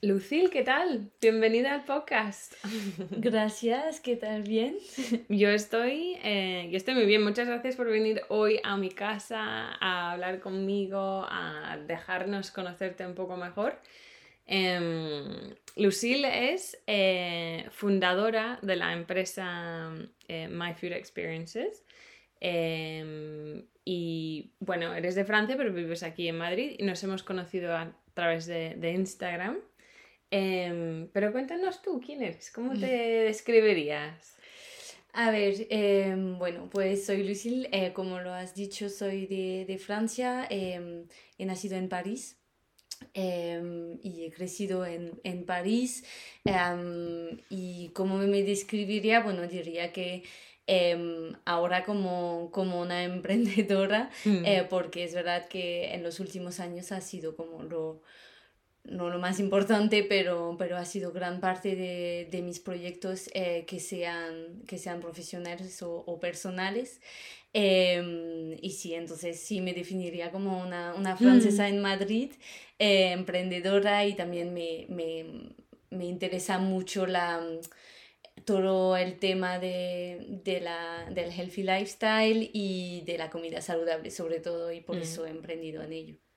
Lucil, ¿qué tal? Bienvenida al podcast. Gracias, ¿qué tal? ¿Bien? Yo estoy, eh, yo estoy muy bien. Muchas gracias por venir hoy a mi casa a hablar conmigo, a dejarnos conocerte un poco mejor. Eh, Lucille es eh, fundadora de la empresa eh, My Food Experiences. Em, y bueno, eres de Francia, pero vives aquí en Madrid y nos hemos conocido a través de, de Instagram. Em, pero cuéntanos tú, ¿quién eres? ¿Cómo te describirías? A ver, em, bueno, pues soy Lucille, eh, como lo has dicho, soy de, de Francia, em, he nacido en París y he crecido en, en París. y como me describiría, bueno, diría que ahora como, como una emprendedora, Mm, eh, porque es verdad que en los últimos años ha sido como lo, no lo más importante, pero, pero ha sido gran parte de, de mis proyectos eh, que, sean, que sean profesionales o, o personales. Em, y sí, entonces sí me definiría como una, una mm, francesa en Madrid, eh, emprendedora y también me, me, me interesa mucho la, todo el tema de, de la, del healthy lifestyle y de la comida saludable sobre todo y por mm. eso he emprendido en ello.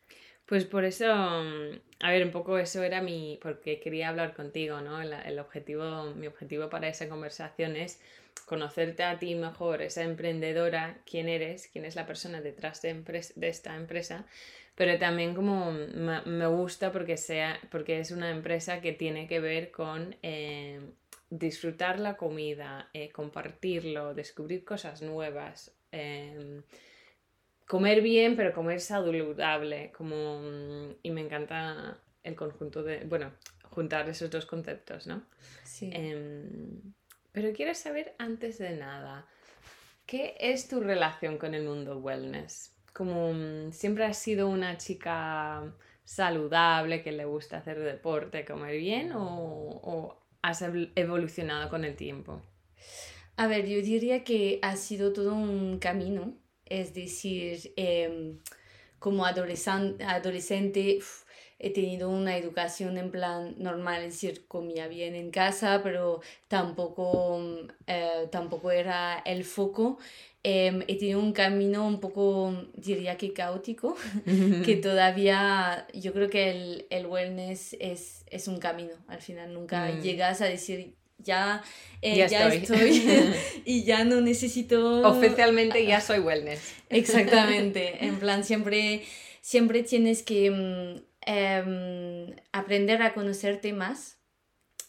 Pues por eso, mm, a ver, un poco eso era mi, porque quería hablar contigo, ¿no? El, objetivo, mi objetivo para esa conversación es conocerte a ti mejor, esa emprendedora, quién eres, quién es la persona detrás de, esta empresa, pero también como me, gusta porque sea, porque es una empresa que tiene que ver con eh, disfrutar la comida, eh, compartirlo, descubrir cosas nuevas. em, comer bien, pero comer saludable, como, mm, y me encanta el conjunto de, bueno, juntar esos dos conceptos, ¿no? Sí. Em, pero quiero saber antes de nada, ¿qué es tu relación con el mundo wellness? Como mm, siempre has sido una chica saludable, que le gusta hacer deporte, comer bien, o, o has evol- evolucionado con el tiempo? A ver, yo diría que ha sido todo un camino, es decir, em, como adolescente, adolescente uf, he tenido una educación en plan normal, es decir, comía bien en casa, pero tampoco, mm, eh, tampoco era el foco. Em, he tenido un camino un poco, diría que caótico, que todavía yo creo que el, el wellness es, es un camino, al final nunca Mm, llegas a decir ya, eh, ya ya estoy. estoy y ya no necesito Oficialmente ya soy wellness. exactamente, en plan siempre, siempre tienes que mm, em, aprender a conocerte más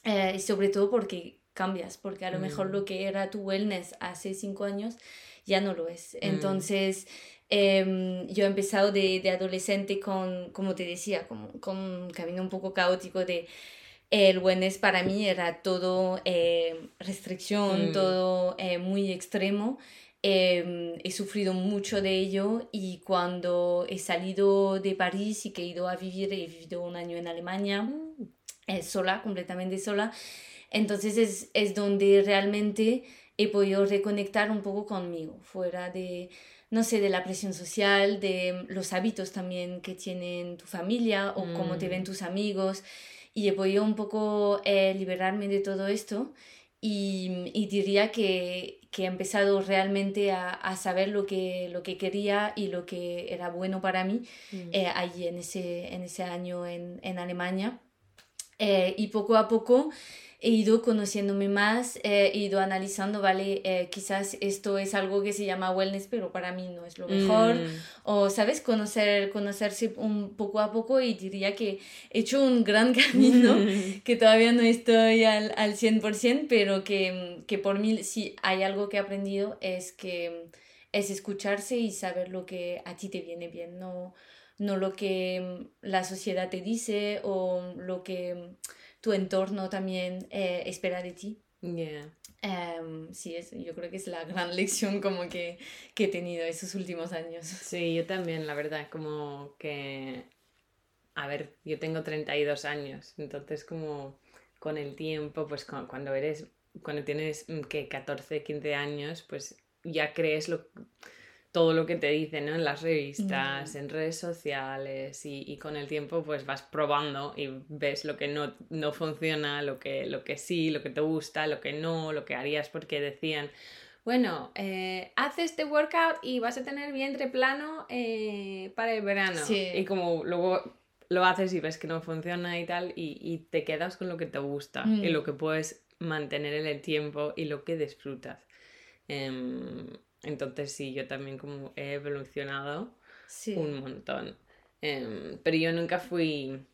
eh, y sobre todo porque cambias, porque a lo mejor Mm, lo que era tu wellness hace cinco años ya no lo es. mm, Entonces, em, yo he empezado de, de adolescente con, como te decía, como, con un camino un poco caótico de el wellness para mí era todo eh, restricción, mm, todo eh, muy extremo. Em, he sufrido mucho de ello y cuando he salido de París y que he ido a vivir, he vivido un año en Alemania, mm, eh, sola, completamente sola. Entonces es, es donde realmente he podido reconectar un poco conmigo, fuera de, no sé, de la presión social, de los hábitos también que tienen tu familia o cómo te ven mm, tus amigos. Y he podido un poco eh, liberarme de todo esto y, y diría que, que he empezado realmente a, a saber lo que, lo que quería y lo que era bueno para mí mm, eh, allí en ese, en ese año en, en Alemania. Eh, y poco a poco he ido conociéndome más, eh, he ido analizando, vale, eh, quizás esto es algo que se llama wellness, pero para mí no es lo mejor. mm. O, ¿sabes? Conocer, conocerse un poco a poco y diría que he hecho un gran camino, que todavía no estoy al, al 100%, pero que, que por mí si hay algo que he aprendido es que es escucharse y saber lo que a ti te viene bien, no, no lo que la sociedad te dice o lo que tu entorno también eh, espera de ti. Yeah. Em, sí, es, yo creo que es la gran lección como que, que he tenido esos últimos años. Sí, yo también, la verdad, como que, a ver, yo tengo 32 años, entonces como con el tiempo, pues cu- cuando eres, cuando tienes que 14, 15 años, pues ya crees lo, todo lo que te dicen ¿no? en las revistas, en redes sociales y, con el tiempo pues vas probando y ves lo que no, no funciona, lo que, lo que sí, lo que te gusta, lo que no, lo que harías porque decían, bueno, eh, haz este workout y vas a tener vientre plano eh, para el verano. Y como luego lo haces y ves que no funciona y tal y, te quedas con lo que te gusta y lo que puedes mantener en el tiempo y lo que disfrutas. Em, entonces sí, yo también como he evolucionado un montón. Em, pero yo nunca fui...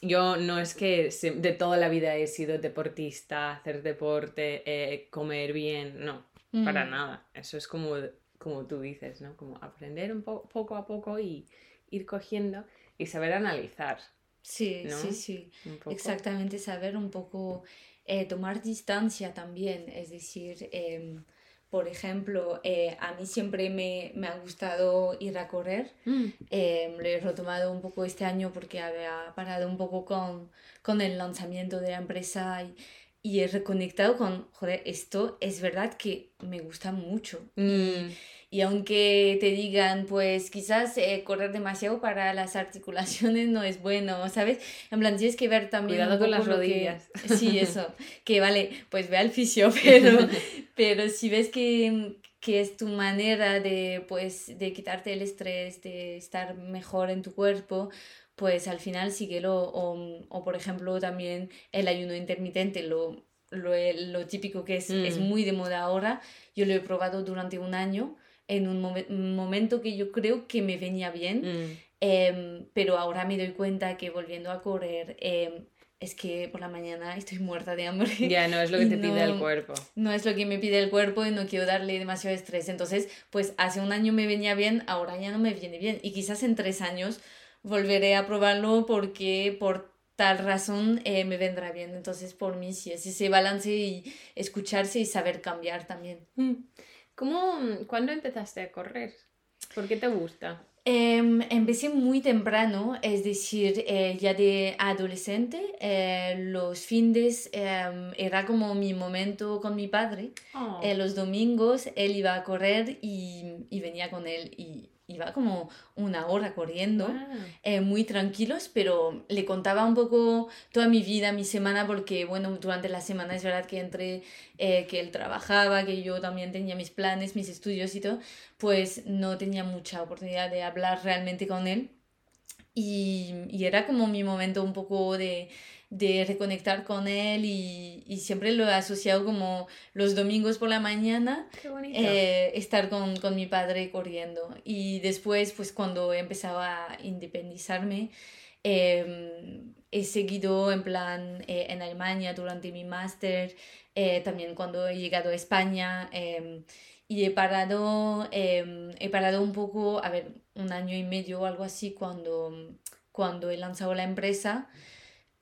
Yo no es que de toda la vida he sido deportista, hacer deporte, eh, comer bien, no, para nada. Eso es como, como tú dices, ¿no? Como aprender un poco a poco y ir cogiendo y saber analizar. Sí, sí, sí. Exactamente, saber un poco, eh, tomar distancia también, es decir, em, por ejemplo, eh, a mí siempre me, me, ha gustado ir a correr. Mm. Eh, lo he retomado un poco este año porque había parado un poco con, con el lanzamiento de la empresa y, y, he reconectado con, joder, esto es verdad que me gusta mucho. Mm. Y aunque te digan, pues quizás eh, correr demasiado para las articulaciones no es bueno, ¿sabes? En plan, tienes que ver también... Cuidado con las rodillas. Sí, eso. que vale, pues ve al fisio, pero, pero si ves que, que es tu manera de, pues, de quitarte el estrés, de estar mejor en tu cuerpo, pues al final síguelo. O, o por ejemplo, también el ayuno intermitente, lo, lo, lo típico que es, es mm. muy de moda ahora. Yo lo he probado durante un año en un, momento que yo creo que me venía bien, mm. em, pero ahora me doy cuenta que volviendo a correr, em, es que por la mañana estoy muerta de hambre. Ya, no es lo que te pide el cuerpo. No es lo que me pide el cuerpo y no quiero darle demasiado estrés. Entonces, pues hace un año me venía bien, ahora ya no me viene bien. Y quizás en tres años volveré a probarlo porque por tal razón eh, me vendrá bien. Entonces, por mí sí es ese balance y escucharse y saber cambiar también. Mm. ¿Cómo, ¿Cuándo empezaste a correr? ¿Por qué te gusta? Em, empecé muy temprano, es decir, eh, ya de adolescente, eh, los fines em, era como mi momento con mi padre. Oh. Eh, los domingos él iba a correr y, y venía con él y iba como una hora corriendo, eh, muy tranquilos, pero le contaba un poco toda mi vida, mi semana, porque bueno, durante la semana es verdad que entre eh, que él trabajaba, que yo también tenía mis planes, mis estudios y todo, pues no tenía mucha oportunidad de hablar realmente con él. Y, y era como mi momento un poco de de reconectar con él y, y, siempre lo he asociado como los domingos por la mañana eh, estar con, con, mi padre corriendo. Y después pues cuando he empezado a independizarme em, he seguido en plan eh, en Alemania durante mi máster eh, también cuando he llegado a España em, y he parado em, he parado un poco a ver un año y medio o algo así cuando cuando he lanzado la empresa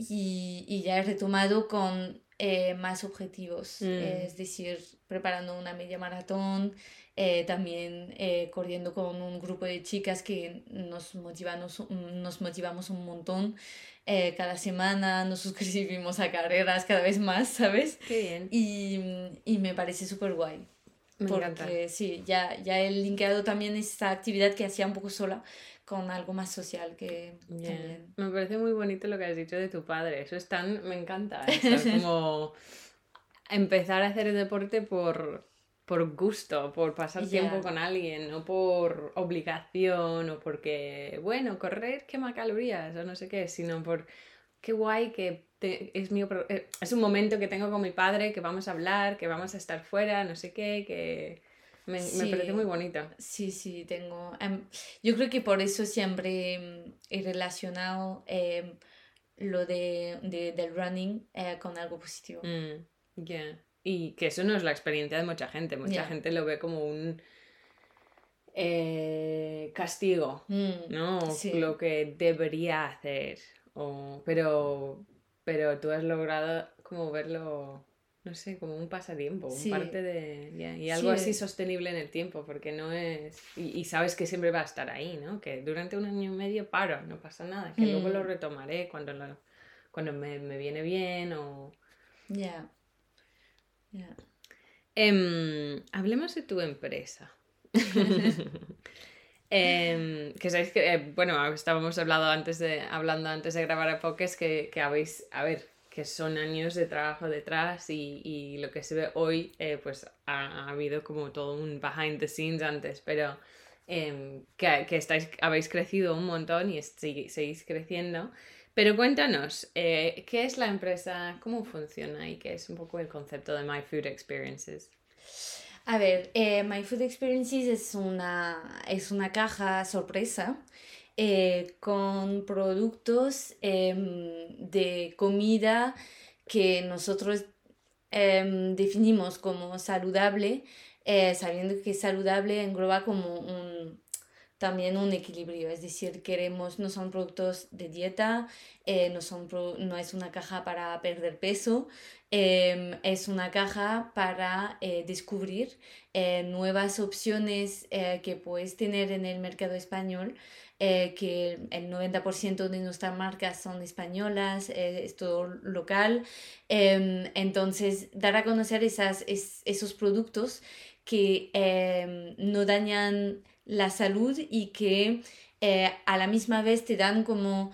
y, y ya he retomado con eh, más objetivos, mm. es decir, preparando una media maratón, eh, también eh, corriendo con un grupo de chicas que nos motivamos, nos motivamos un montón. cada semana nos suscribimos a carreras cada vez más, ¿sabes? Qué bien. Y, y me parece súper guay. Me porque encanta. sí, ya, ya he linkeado también esta actividad que hacía un poco sola con algo más social que Me parece muy bonito lo que has dicho de tu padre. Eso es tan... Me encanta. Es como empezar a hacer deporte por, por gusto, por pasar tiempo con alguien, no por obligación o porque, bueno, correr quema calorías o no sé qué, sino por qué guay que es, mi, eh, es un momento que tengo con mi padre, que vamos a hablar, que vamos a estar fuera, no sé qué, que me, parece muy bonita. Sí, sí, tengo. Em, yo creo que por eso siempre em, he relacionado em, lo de, del running eh, con algo positivo. Mm, y que eso no es la experiencia de mucha gente. Mucha gente lo ve como un eh, castigo, mm, ¿no? Lo que debería hacer. O, pero, pero tú has logrado como verlo no sé, como un pasatiempo, parte de... y algo así sostenible en el tiempo, porque no es... Y, sabes que siempre va a estar ahí, ¿no? Que durante un año y medio paro, no pasa nada, que luego lo mm. retomaré cuando, cuando me, viene bien o... Ya. Ya. Em, hablemos de tu empresa. Em, que sabéis que, eh, bueno, estábamos hablando antes de, hablando antes de grabar el podcast que, que habéis, a ver, que son años de trabajo detrás y, y lo que se ve hoy, eh, pues ha, ha, habido como todo un behind the scenes antes, pero eh, que, que, estáis, habéis crecido un montón y seguís creciendo. Pero cuéntanos, eh, ¿qué es la empresa? ¿Cómo funciona? Y qué es un poco el concepto de My Food Experiences. A ver, eh, My Food Experiences es una, es una caja sorpresa eh, con productos eh, de comida que nosotros em, definimos como saludable, eh, sabiendo que saludable engloba como un, también un equilibrio, es decir, queremos, no son productos de dieta, eh, no, son no es una caja para perder peso, eh, es una caja para eh, descubrir nuevas opciones que puedes tener en el mercado español eh, que el 90% de nuestras marcas son españolas, eh, es todo local. Eh, entonces, dar a conocer esas, es, esos productos que em, no dañan la salud y que eh, a la misma vez te dan como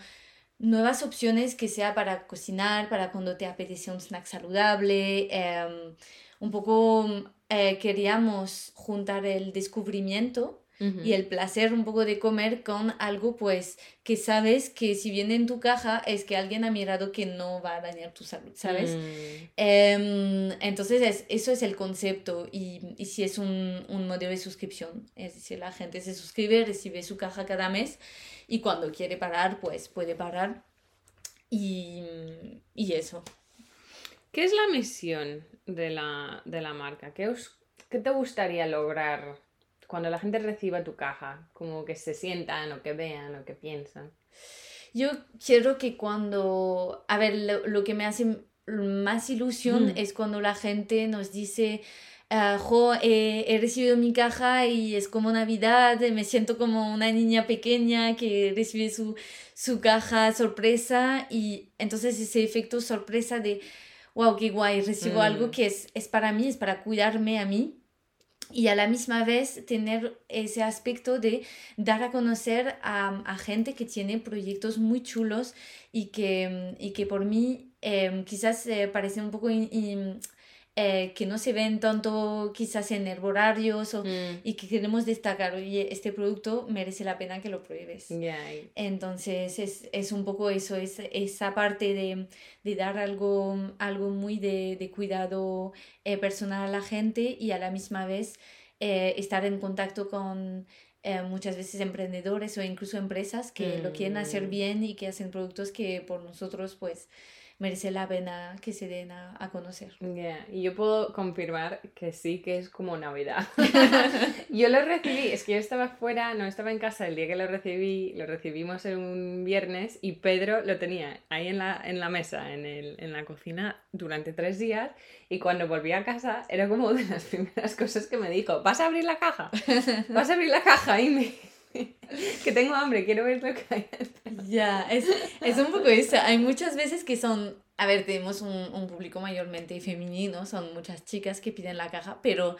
nuevas opciones que sea para cocinar, para cuando te apetece un snack saludable. Em, un poco eh, queríamos juntar el descubrimiento y el placer un poco de comer con algo pues que sabes que si viene en tu caja es que alguien ha mirado que no va a dañar tu salud, ¿sabes? Mm. Eh, entonces es, eso es el concepto y, y si es un, un, modelo de suscripción, es decir, la gente se suscribe, recibe su caja cada mes y cuando quiere parar pues puede parar y, y eso. ¿Qué es la misión de la, de la marca? ¿Qué, os, ¿Qué te gustaría lograr cuando la gente reciba tu caja, como que se sientan o que vean o que piensan? Yo quiero que cuando, a ver, lo, lo que me hace más ilusión mm. es cuando la gente nos dice, uh, jo, eh, he recibido mi caja y es como Navidad, me siento como una niña pequeña que recibe su, su caja sorpresa y entonces ese efecto sorpresa de, wow, qué guay, recibo mm. algo que es, es para mí, es para cuidarme a mí y a la misma vez tener ese aspecto de dar a conocer a, a gente que tiene proyectos muy chulos y que, y que por mí eh, quizás eh, parece un poco eh, que no se ven tanto quizás en herborarios o, mm. y que queremos destacar, oye, este producto merece la pena que lo pruebes. Yeah. Entonces es, es, un poco eso, es, esa parte de, de dar algo, algo muy de, de cuidado eh, personal a la gente y a la misma vez eh, estar en contacto con eh, muchas veces emprendedores o incluso empresas que mm. lo quieren hacer mm. bien y que hacen productos que por nosotros pues merece la pena que se den a, a conocer. Yeah. Y yo puedo confirmar que sí, que es como Navidad. yo lo recibí, es que yo estaba fuera, no estaba en casa el día que lo recibí, lo recibimos en un viernes y Pedro lo tenía ahí en la, en la mesa, en, el, en la cocina, durante tres días y cuando volví a casa era como de las primeras cosas que me dijo, ¿vas a abrir la caja? ¿Vas a abrir la caja? Y me que tengo hambre, quiero ver lo que hay. Ya, es, es un poco eso. Hay muchas veces que son, a ver, tenemos un, un público mayormente femenino, son muchas chicas que piden la caja, pero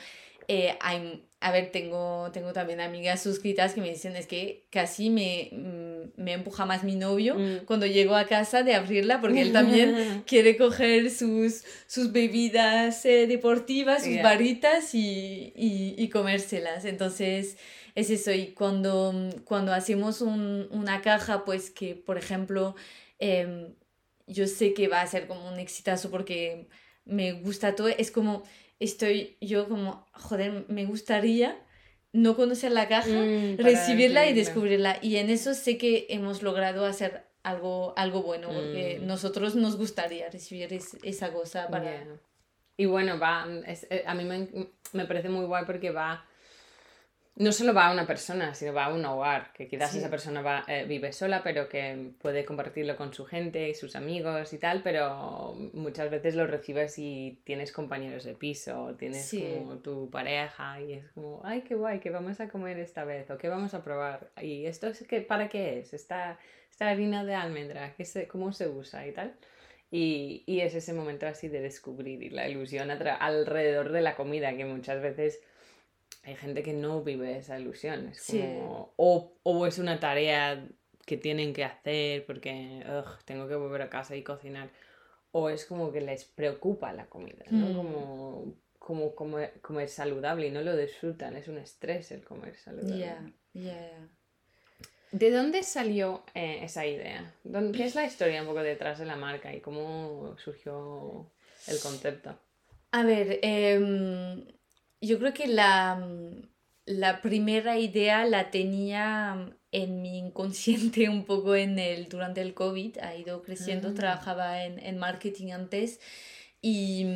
eh, hay, a ver, tengo, tengo también amigas suscritas que me dicen es que casi me, mm, me empuja más mi novio mm. cuando llego a casa de abrirla porque él también quiere coger sus, sus bebidas eh, deportivas, sus yeah. varitas y, y, y comérselas. Entonces es eso. Y cuando, cuando hacemos un, una caja, pues que, por ejemplo, eh, yo sé que va a ser como un exitazo porque me gusta todo, es como, estoy yo como, joder, me gustaría no conocer la caja, mm, recibirla y descubrirla. Y en eso sé que hemos logrado hacer algo, algo bueno, porque mm. nosotros nos gustaría recibir es, esa cosa para... Yeah. Y bueno, va, es, eh, a mí me, me parece muy guay porque va no solo va a una persona, sino va a un hogar, que quizás sí. esa persona va, eh, vive sola, pero que puede compartirlo con su gente y sus amigos y tal, pero muchas veces lo recibes y tienes compañeros de piso, tienes sí. como tu pareja y es como, ay, qué guay, que vamos a comer esta vez o qué vamos a probar. Y esto es que, ¿para qué es? Esta, esta harina de almendra, ¿qué se, ¿cómo se usa y tal? Y, y, es ese momento así de descubrir y la ilusión alrededor de la comida que muchas veces hay gente que no vive esa ilusión. Es como, o, o, es una tarea que tienen que hacer porque tengo que volver a casa y cocinar. O es como que les preocupa la comida, ¿no? Mm. Como, como, como comer saludable y no lo disfrutan. Es un estrés el comer saludable. ¿De dónde salió eh, esa idea? ¿Qué es la historia un poco detrás de la marca y cómo surgió el concepto? A ver, em, yo creo que la, la primera idea la tenía en mi inconsciente un poco en el, durante el COVID, ha ido creciendo, ah. trabajaba en, en, marketing antes y,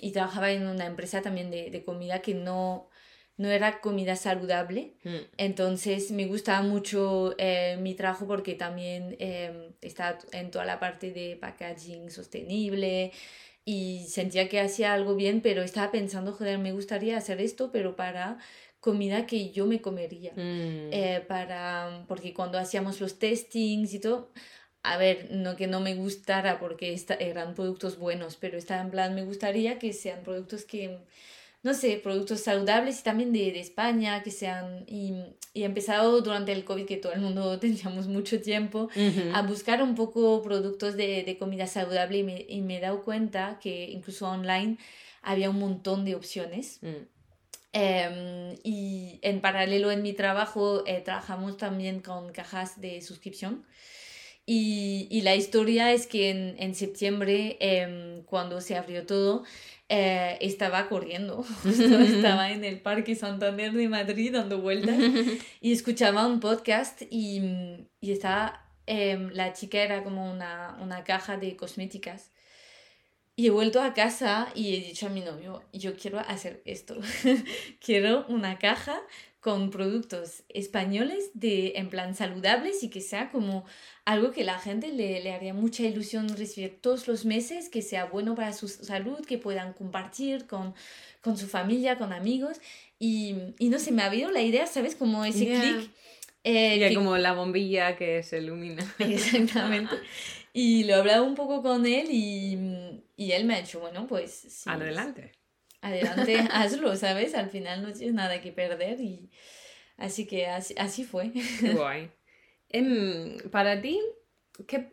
y, trabajaba en una empresa también de, de comida que no, no era comida saludable. Mm. Entonces me gustaba mucho eh, mi trabajo porque también eh, está en toda la parte de packaging sostenible y sentía que hacía algo bien, pero estaba pensando, joder, me gustaría hacer esto, pero para comida que yo me comería. Mm. Eh, para, porque cuando hacíamos los testings y todo, a ver, no que no me gustara porque eran productos buenos, pero estaba en plan, me gustaría que sean productos que no sé, productos saludables y también de, de España, que sean, y, y, he empezado durante el COVID, que todo el mundo teníamos mucho tiempo, a buscar un poco productos de, de comida saludable y me, y me, he dado cuenta que incluso online había un montón de opciones. Mm. Em, y en paralelo en mi trabajo eh, trabajamos también con cajas de suscripción. Y, y la historia es que en, en septiembre, eh, cuando se abrió todo, eh, estaba corriendo, estaba en el Parque Santander de Madrid dando vueltas y escuchaba un podcast y, y estaba, em, la chica era como una, una caja de cosméticas. Y he vuelto a casa y he dicho a mi novio, yo quiero hacer esto, quiero una caja con productos españoles de, en plan saludables y que sea como algo que la gente le, le, haría mucha ilusión recibir todos los meses, que sea bueno para su salud, que puedan compartir con, con su familia, con amigos. Y, y, no sé, me ha habido la idea, ¿sabes? Como ese clic. Eh, como la bombilla que se ilumina. Exactamente. Y lo he hablado un poco con él y, y él me ha dicho, bueno, pues... Adelante adelante, hazlo, ¿sabes? Al final no tienes nada que perder y así que así, así fue. Guay. Em, para ti, ¿qué,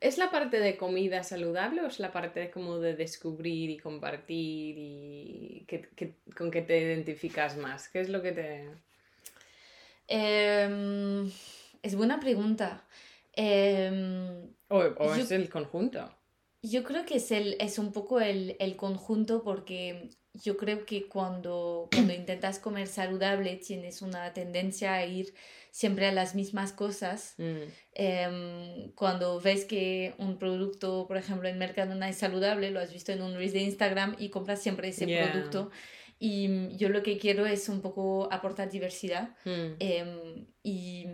¿es la parte de comida saludable o es la parte como de descubrir y compartir y que, con qué te identificas más? ¿Qué es lo que te...? Em, es buena pregunta. Em, o, o es el conjunto. Yo creo que es, el, es un poco el, el conjunto porque yo creo que cuando, cuando intentas comer saludable tienes una tendencia a ir siempre a las mismas cosas. Mm. Em, cuando ves que un producto, por ejemplo, en Mercadona es saludable, lo has visto en un reel de Instagram y compras siempre ese producto. Y yo lo que quiero es un poco aportar diversidad. Mm. Em, y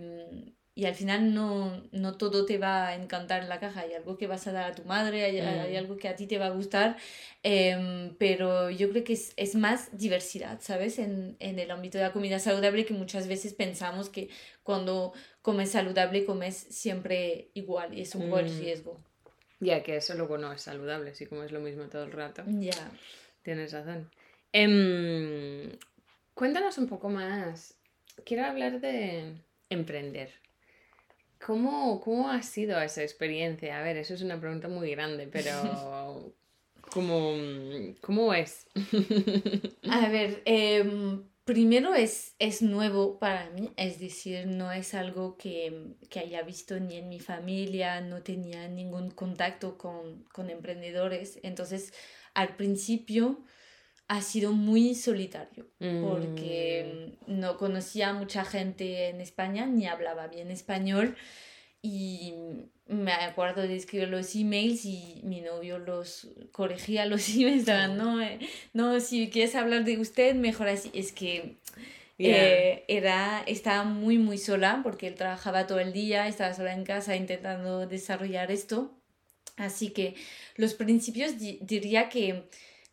y al final no, no, todo te va a encantar en la caja. Hay algo que vas a dar a tu madre, hay, hay mm. algo que a ti te va a gustar, em, pero yo creo que es, es, más diversidad, ¿sabes? En, en el ámbito de la comida saludable que muchas veces pensamos que cuando comes saludable comes siempre igual y es un buen mm. riesgo. Ya que eso luego no es saludable, si comes lo mismo todo el rato. Ya. Tienes razón. Em, cuéntanos un poco más. Quiero hablar de emprender. ¿Cómo, ¿Cómo ha sido esa experiencia? A ver, eso es una pregunta muy grande, pero ¿cómo, cómo es? A ver, em, primero es, es nuevo para mí, es decir, no es algo que, que, haya visto ni en mi familia, no tenía ningún contacto con, con emprendedores, entonces al principio ha sido muy solitario porque mm. no conocía a mucha gente en España ni hablaba bien español y me acuerdo de escribir los emails y mi novio los corregía los emails, no, eh, no, si quieres hablar de usted, mejor así. Es que eh, era, estaba muy, muy sola porque él trabajaba todo el día, estaba sola en casa intentando desarrollar esto. Así que los principios diría que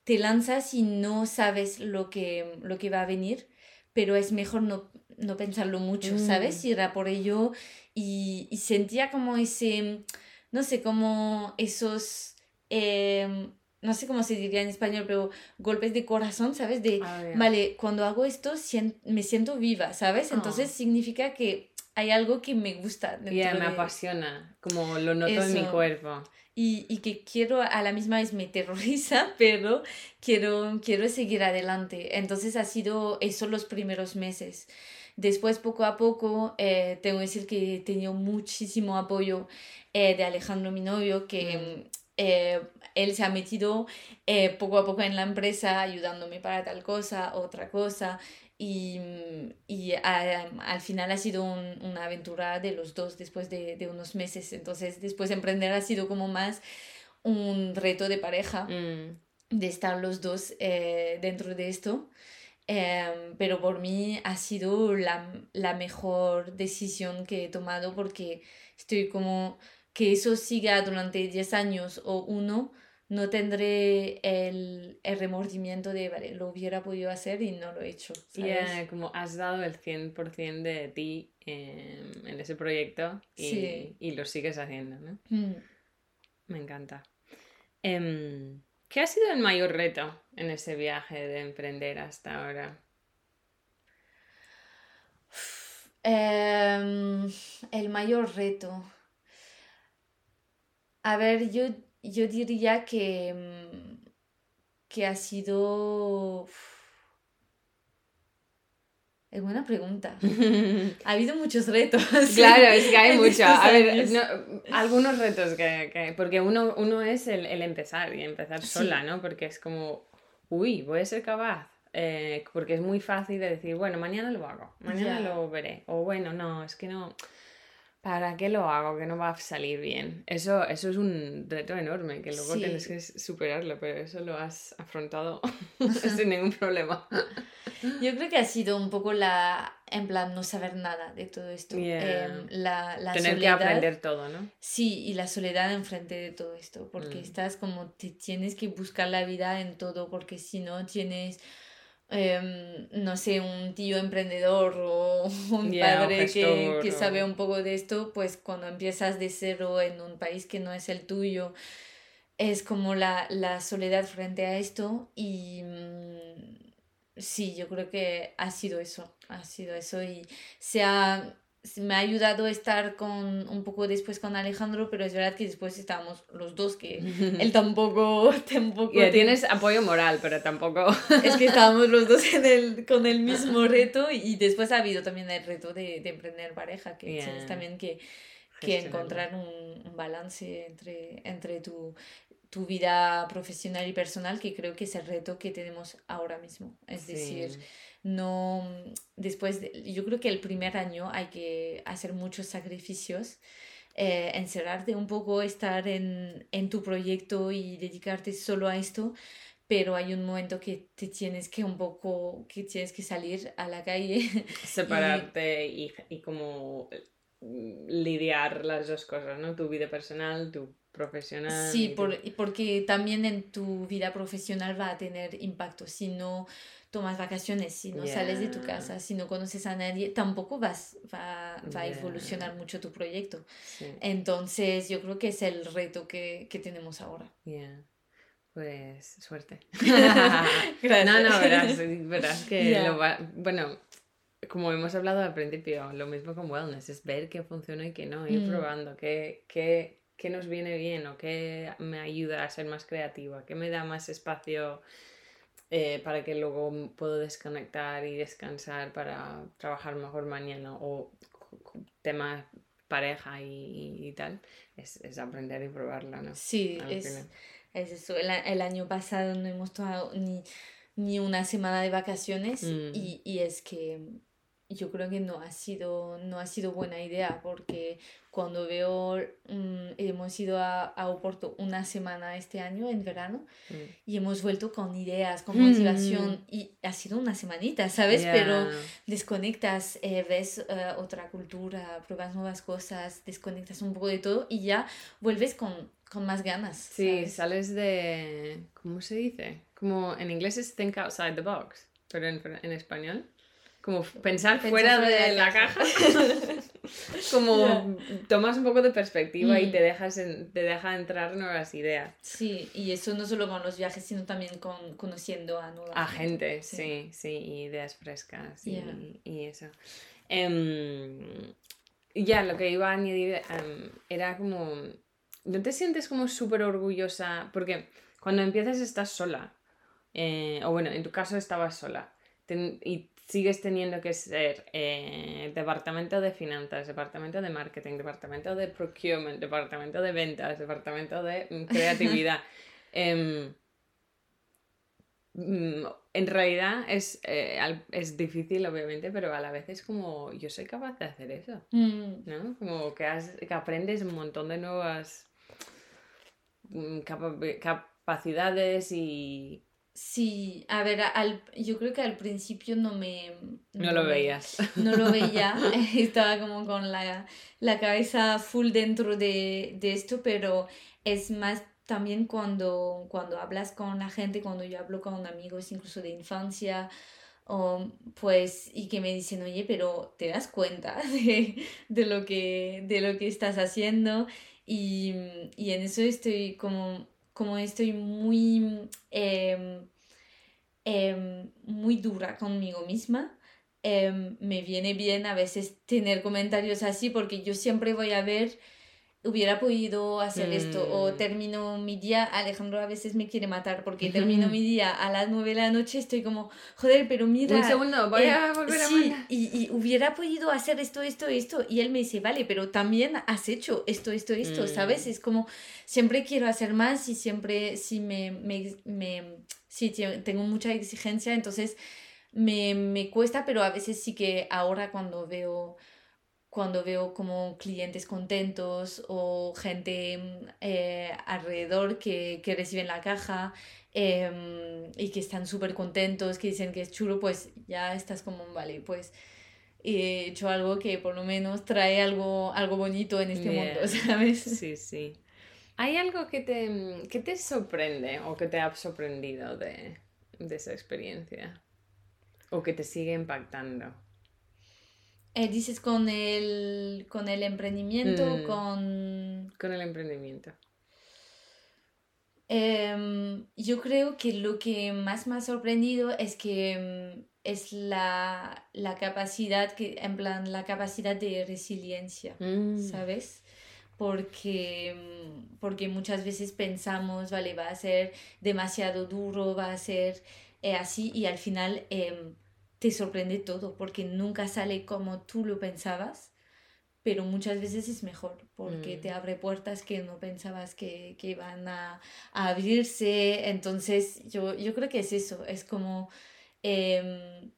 te lanzas y no sabes lo que, lo que va a venir, pero es mejor no, no pensarlo mucho, ¿sabes? Mm. Ir a por ello y, y, sentía como ese, no sé, como esos, em, no sé cómo se diría en español, pero golpes de corazón, ¿sabes? De, ya. vale, cuando hago esto sien- me siento viva, ¿sabes? Entonces Ah. significa que hay algo que me gusta Ya, me de- apasiona, como lo noto en mi cuerpo. Y, y que quiero a la misma vez me terroriza, pero quiero, quiero seguir adelante. Entonces ha sido eso los primeros meses. Después, poco a poco, eh, tengo que decir que he tenido muchísimo apoyo eh, de Alejandro, mi novio, que eh, él se ha metido eh, poco a poco en la empresa, ayudándome para tal cosa, otra cosa. Y, y a- al final ha sido un- una aventura de los dos después de, de unos meses. Entonces, después de emprender ha sido como más un reto de pareja Mm, de estar los dos eh, dentro de esto. Em, pero por mí ha sido la, la mejor decisión que he tomado porque estoy como que eso siga durante 10 años o uno, no tendré el, el remordimiento de, vale, lo hubiera podido hacer y no lo he hecho. Ya, como has dado el 100% de ti en, en ese proyecto y, Sí. y lo sigues haciendo, ¿no? Mm. Me encanta. Em, ¿Qué ha sido el mayor reto en ese viaje de emprender hasta ahora? Em, el mayor reto. A ver, yo, yo diría que, mm, que ha sido... Es buena pregunta. Ha habido muchos retos. Claro, es que hay en mucho. estos A ver, no, algunos retos que, que- Porque uno, uno es el, el empezar y empezar Sí. sola, ¿no? Porque es como, uy, voy a ser capaz. Eh, porque es muy fácil de decir, bueno, mañana lo hago, mañana lo veré. O bueno, no, es que no. ¿Para qué lo hago? Que no va a salir bien. Eso, eso es un reto enorme, que luego Sí. tienes que superarlo, pero eso lo has afrontado sin ningún problema. Yo creo que ha sido un poco la, en plan, no saber nada de todo esto. Yeah. Em, la, la Tener que aprender todo, ¿no? Sí, y la soledad enfrente de todo esto, porque Mm. estás como, te tienes que buscar la vida en todo, porque si no tienes, em, no sé, un tío emprendedor o un padre que, gestor, que sabe un poco de esto, pues cuando empiezas de cero en un país que no es el tuyo, es como la, la soledad frente a esto y mm, sí, yo creo que ha sido eso, ha sido eso y se ha, me ha ayudado a estar con un poco después con Alejandro, pero es verdad que después estábamos los dos que él tampoco, tampoco tienes apoyo moral, pero tampoco. es que estábamos los dos en el, con el mismo reto y después ha habido también el reto de, de emprender pareja, que Yeah. tienes también que, que encontrar un, un balance entre, entre tu, tu vida profesional y personal, que creo que es el reto que tenemos ahora mismo. Es decir. No, después, de- yo creo que el primer año hay que hacer muchos sacrificios. eh, encerrarte un poco, estar en, en tu proyecto y dedicarte solo a esto, pero hay un momento que te tienes que un poco, que tienes que salir a la calle. separarte y, y como mm, lidiar las dos cosas, ¿no? Tu vida personal, tu profesional. Sí, y tu- por- y porque también en tu vida profesional va a tener impacto. Si no tomas vacaciones, si no sales de tu casa, si no conoces a nadie, tampoco vas, va, va a evolucionar mucho tu proyecto. Sí, Entonces, yo creo que es el reto que, que tenemos ahora. Pues suerte. Gracias. No, no, verás, verás que Ya. lo va... Bueno, como hemos hablado al principio, lo mismo con wellness, es ver qué funciona y qué no, ir Mm. probando, qué, qué, qué nos viene bien o qué me ayuda a ser más creativa, qué me da más espacio eh, para que luego puedo desconectar y descansar para trabajar mejor mañana o temas pareja y, y tal, es, es aprender y probarla, ¿no? Sí, es, es eso. El, el año pasado no hemos tomado ni, ni una semana de vacaciones Mm. y, y es que yo creo que no ha sido, no ha sido buena idea porque cuando veo, mm, hemos ido a, a Oporto una semana este año en verano Mm. y hemos vuelto con ideas, con Mm. motivación y ha sido una semanita, ¿sabes? Ya. Pero desconectas, eh, ves eh, otra cultura, pruebas nuevas cosas, desconectas un poco de todo y ya vuelves con, con más ganas. Sí, ¿sabes? sales de... ¿Cómo se dice? Como en inglés es think outside the box, pero en, en español, como pensar Pensar fuera fuera de de la la caja. como tomas un poco de perspectiva y mm. te, dejas te deja entrar nuevas ideas. Sí, y eso no solo con los viajes, sino también con conociendo a nueva a gente. sí, sí, ideas frescas y, y eso. Em, ya, lo que iba a añadir em, era como, ¿no te sientes como súper orgullosa? Porque cuando empiezas estás sola, eh, o bueno, en tu caso estabas sola, y sigues teniendo que ser eh, departamento de finanzas, departamento de marketing, departamento de procurement, departamento de ventas, departamento de mm, creatividad. Em, mm, en realidad es, eh, es difícil, obviamente, pero a la vez es como, yo soy capaz de hacer eso, mm. ¿no? Como que, que aprendes un montón de nuevas capacidades y Sí, a ver, al, yo creo que al principio no me... No, lo veías. No lo veía, estaba como con la, la cabeza full dentro de, de, esto, pero es más también cuando, cuando hablas con la gente, cuando yo hablo con amigos incluso de infancia, o, pues, y que me dicen, oye, pero te das cuenta de, de, lo, que, de lo que estás haciendo y, y en eso estoy como como estoy muy, em, em, muy dura conmigo misma, em, me viene bien a veces tener comentarios así porque yo siempre voy a ver hubiera podido hacer esto o mm. termino mi día, Alejandro a veces me quiere matar porque termino mi día a las nueve de la noche, estoy como, joder, pero mira... Un segundo, voy a eh, volver a sí, y, y, hubiera podido hacer esto, esto, esto, y él me dice, vale, pero también has hecho esto, esto, esto, ¿sabes? Mm. Es como, siempre quiero hacer más y siempre, si me, me, me sí, tengo mucha exigencia, entonces me, me cuesta, pero a veces sí que ahora cuando veo cuando veo como clientes contentos o gente eh, alrededor que, que, reciben la caja em, y que están súper contentos, que dicen que es chulo, pues ya estás como, vale, pues he hecho algo que por lo menos trae algo, algo bonito en este mundo, ¿sabes? Sí, sí. ¿Hay algo que te, que te sorprende o que te ha sorprendido de, de esa experiencia? ¿O que te sigue impactando? Eh, dices con el, con el emprendimiento, mm. con... Con el emprendimiento. Em, yo creo que lo que más me ha sorprendido es que em, es la, la, capacidad, que, en plan, la capacidad de resiliencia, mm. ¿sabes? Porque, em, porque muchas veces pensamos, vale, va a ser demasiado duro, va a ser eh, así y al final te sorprende todo porque nunca sale como tú lo pensabas, pero muchas veces es mejor porque te mm. abre puertas que no pensabas que, que iban a, a, abrirse. Entonces yo, yo creo que es eso, es como... Em,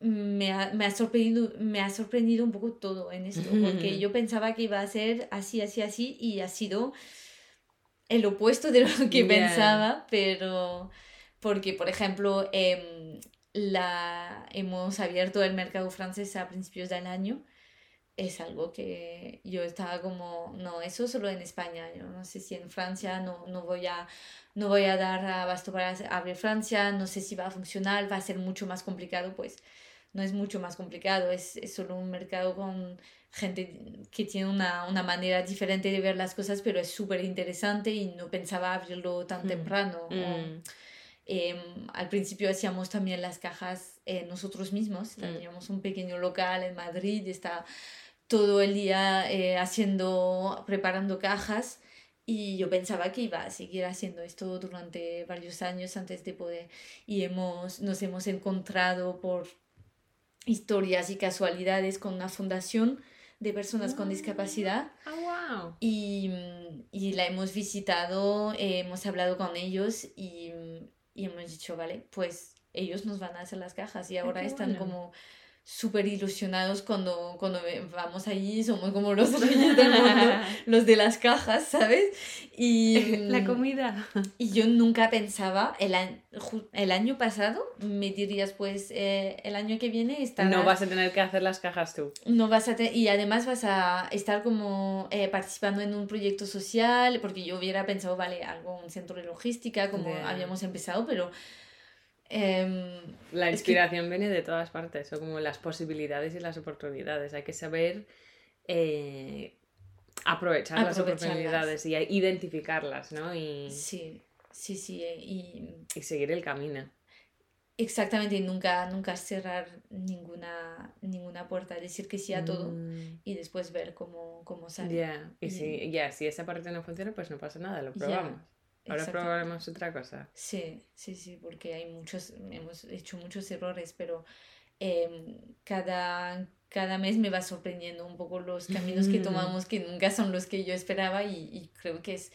me ha, me, ha sorprendido, me ha sorprendido un poco todo en esto, porque yo pensaba que iba a ser así, así, así, y ha sido el opuesto de lo que pensaba, pero porque, por ejemplo, eh, la, hemos abierto el mercado francés a principios del año. Es algo que yo estaba como, no, eso solo en España. Yo no sé si en Francia no, no, voy, a, no voy a dar abasto para abrir Francia, no sé si va a funcionar, va a ser mucho más complicado. Pues no es mucho más complicado, es, es solo un mercado con gente que tiene una, una, manera diferente de ver las cosas, pero es súper interesante y no pensaba abrirlo tan mm. temprano. Mm. Em, al principio hacíamos también las cajas eh, nosotros mismos, mm. teníamos un pequeño local en Madrid, está todo el día eh, haciendo, preparando cajas y yo pensaba que iba a seguir haciendo esto durante varios años antes de poder y hemos, nos hemos encontrado por historias y casualidades con una fundación de personas con discapacidad. Ah, wow. y, y, la hemos visitado, eh, hemos hablado con ellos y y hemos dicho, vale, pues ellos nos van a hacer las cajas y ahora están como súper ilusionados cuando, cuando vamos allí, somos como los reyes del mundo, los de las cajas, ¿sabes? Y la mm, comida. Y yo nunca pensaba, el, el año pasado, me dirías, pues eh, el año que viene estarás... No vas a tener que hacer las cajas tú. No vas a y además vas a estar como eh, participando en un proyecto social, porque yo hubiera pensado, vale, algo, un centro de logística, como habíamos empezado, pero Em, la inspiración viene de todas partes, son como las posibilidades y las oportunidades. Hay que saber eh, aprovechar las oportunidades y identificarlas, ¿no? Y, sí, sí, sí. Eh, y, y seguir el camino. Exactamente, y nunca, nunca cerrar ninguna, ninguna puerta, decir que sí a todo mm. y después ver cómo, cómo sale. Ya, y, si, ya, si esa parte no funciona, pues no pasa nada, lo probamos. Ahora probaremos otra cosa. Sí, sí, sí, porque hay muchos, hemos hecho muchos errores, pero em, cada, cada mes me va sorprendiendo un poco los caminos que tomamos que nunca son los que yo esperaba y, y creo que es,